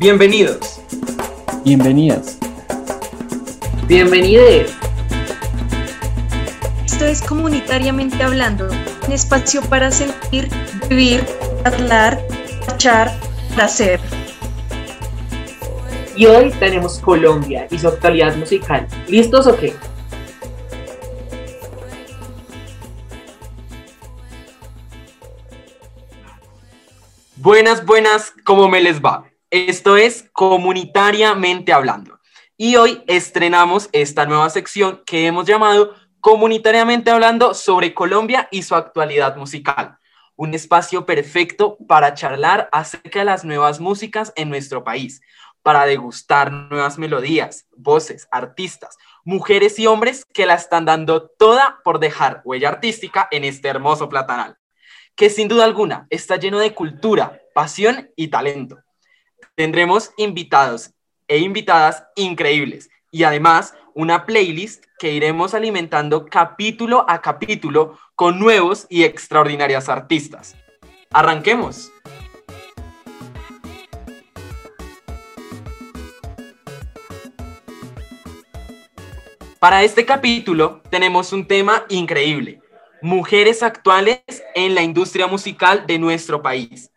Bienvenidos. Bienvenidas. Bienvenides. Esto es Comunitariamente Hablando, un espacio para sentir, vivir, hablar, echar, hacer. Y hoy tenemos Colombia y su actualidad musical. ¿Listos o qué? Buenas, buenas, ¿cómo me les va? Esto es Comunitariamente Hablando. Y hoy estrenamos esta nueva sección que hemos llamado Comunitariamente Hablando sobre Colombia y su actualidad musical. Un espacio perfecto para charlar acerca de las nuevas músicas en nuestro país, para degustar nuevas melodías, voces, artistas, mujeres y hombres que la están dando toda por dejar huella artística en este hermoso platanal, que sin duda alguna está lleno de cultura, pasión y talento. Tendremos invitados e invitadas increíbles y además una playlist que iremos alimentando capítulo a capítulo con nuevos y extraordinarias artistas. Arranquemos. Para este capítulo tenemos un tema increíble, mujeres actuales en la industria musical de nuestro país.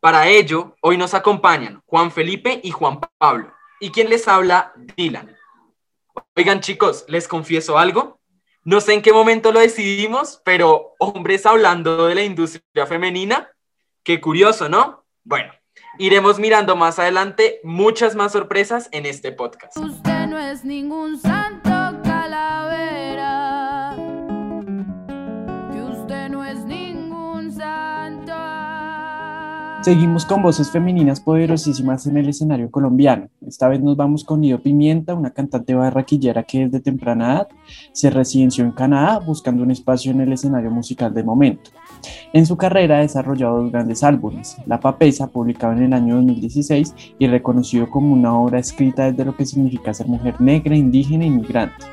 Para ello, hoy nos acompañan Juan Felipe y Juan Pablo. ¿Y quien les habla? Dylan. Oigan chicos, les confieso algo. No sé en qué momento lo decidimos, pero hombres hablando de la industria femenina, qué curioso, ¿no? Bueno, iremos mirando más adelante muchas más sorpresas en este podcast. Usted no es ningún santo. Seguimos con voces femeninas poderosísimas en el escenario colombiano. Esta vez nos vamos con Nido Pimienta, una cantante barraquillera que desde temprana edad se residenció en Canadá buscando un espacio en el escenario musical de momento. En su carrera ha desarrollado dos grandes álbumes, La Papesa, publicado en el año 2016 y reconocido como una obra escrita desde lo que significa ser mujer negra, indígena e inmigrante.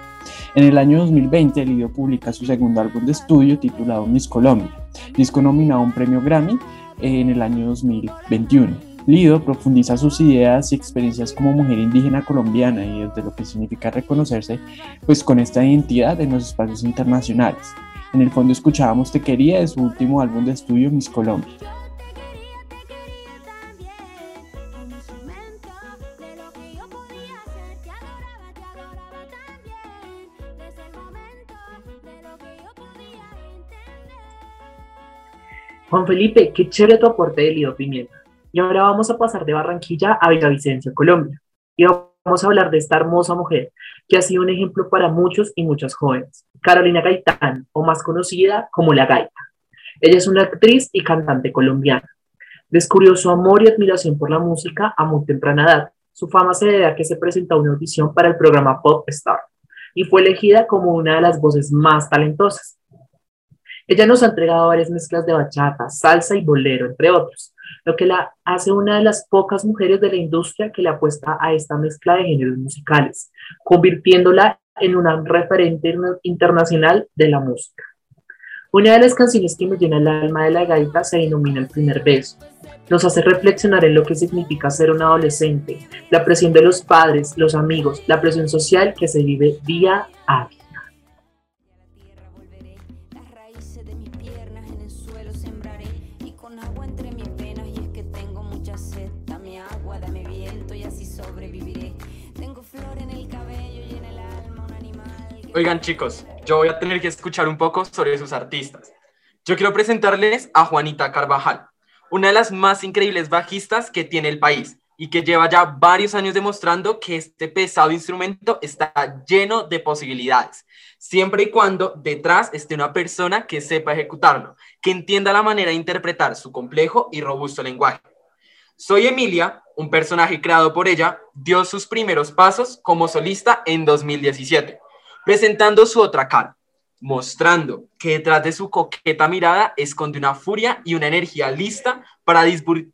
En el año 2020, Lidio publica su segundo álbum de estudio titulado Miss Colombia, disco nominado a un premio Grammy en el año 2021. Lido profundiza sus ideas y experiencias como mujer indígena colombiana y desde lo que significa reconocerse pues con esta identidad en los espacios internacionales. En el fondo escuchábamos Te quería de su último álbum de estudio Miss Colombia. Juan Felipe, qué chévere tu aporte de Lido Pimienta. Y ahora vamos a pasar de Barranquilla a Villavicencio, Colombia. Y vamos a hablar de esta hermosa mujer que ha sido un ejemplo para muchos y muchas jóvenes. Carolina Gaitán, o más conocida como La Gaita. Ella es una actriz y cantante colombiana. Descubrió su amor y admiración por la música a muy temprana edad. Su fama se debe a que se presentó a una audición para el programa Pop Star y fue elegida como una de las voces más talentosas. Ella nos ha entregado varias mezclas de bachata, salsa y bolero, entre otros, lo que la hace una de las pocas mujeres de la industria que le apuesta a esta mezcla de géneros musicales, convirtiéndola en una referente internacional de la música. Una de las canciones que me llena el alma de la gaita se denomina El primer beso. Nos hace reflexionar en lo que significa ser un adolescente, la presión de los padres, los amigos, la presión social que se vive día a día. Oigan chicos, yo voy a tener que escuchar un poco sobre sus artistas. Yo quiero presentarles a Juanita Carvajal, una de las más increíbles bajistas que tiene el país y que lleva ya varios años demostrando que este pesado instrumento está lleno de posibilidades, siempre y cuando detrás esté una persona que sepa ejecutarlo, que entienda la manera de interpretar su complejo y robusto lenguaje. Soy Emilia, un personaje creado por ella, dio sus primeros pasos como solista en 2017 presentando su otra cara, mostrando que detrás de su coqueta mirada esconde una furia y una energía lista para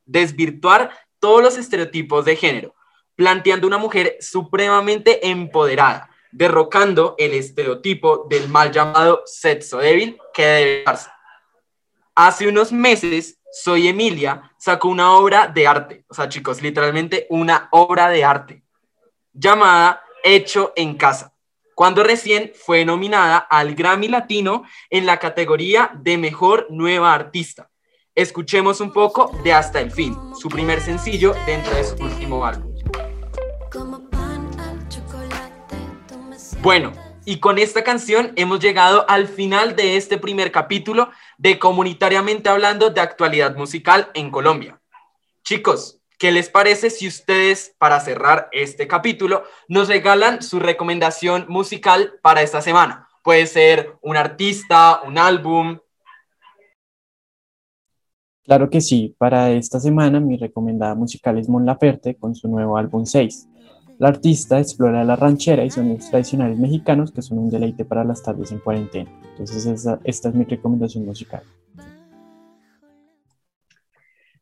desvirtuar todos los estereotipos de género, planteando una mujer supremamente empoderada, derrocando el estereotipo del mal llamado sexo débil que debe darse. Hace unos meses Soy Emilia sacó una obra de arte, o sea chicos, literalmente una obra de arte, llamada Hecho en Casa, cuando recién fue nominada al Grammy Latino en la categoría de Mejor Nueva Artista. Escuchemos un poco de Hasta el Fin, su primer sencillo dentro de su último álbum. Bueno, y con esta canción hemos llegado al final de este primer capítulo de Comunitariamente Hablando de Actualidad Musical en Colombia. Chicos, ¿qué les parece si ustedes, para cerrar este capítulo, nos regalan su recomendación musical para esta semana? Puede ser un artista, un álbum, Claro que sí, para esta semana mi recomendada musical es Mon Laferte con su nuevo álbum 6. La artista explora la ranchera y sonidos tradicionales mexicanos que son un deleite para las tardes en cuarentena. Entonces esta, esta es mi recomendación musical.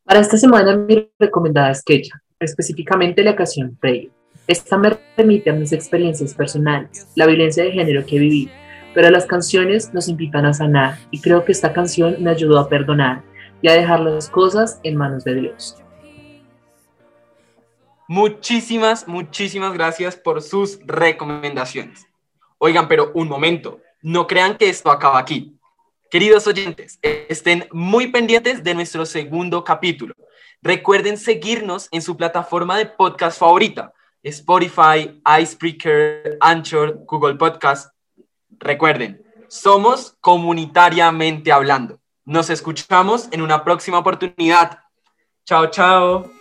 Para esta semana mi recomendada es Quecha, específicamente la canción Rey. Esta me remite a mis experiencias personales, la violencia de género que viví, pero las canciones nos invitan a sanar y creo que esta canción me ayudó a perdonar y a dejar las cosas en manos de Dios. Muchísimas, muchísimas gracias por sus recomendaciones. Oigan, pero un momento, no crean que esto acaba aquí. Queridos oyentes, estén muy pendientes de nuestro segundo capítulo. Recuerden seguirnos en su plataforma de podcast favorita, Spotify, Icebreaker, Anchor, Google Podcast. Recuerden, somos comunitariamente hablando. Nos escuchamos en una próxima oportunidad. Chao, chao.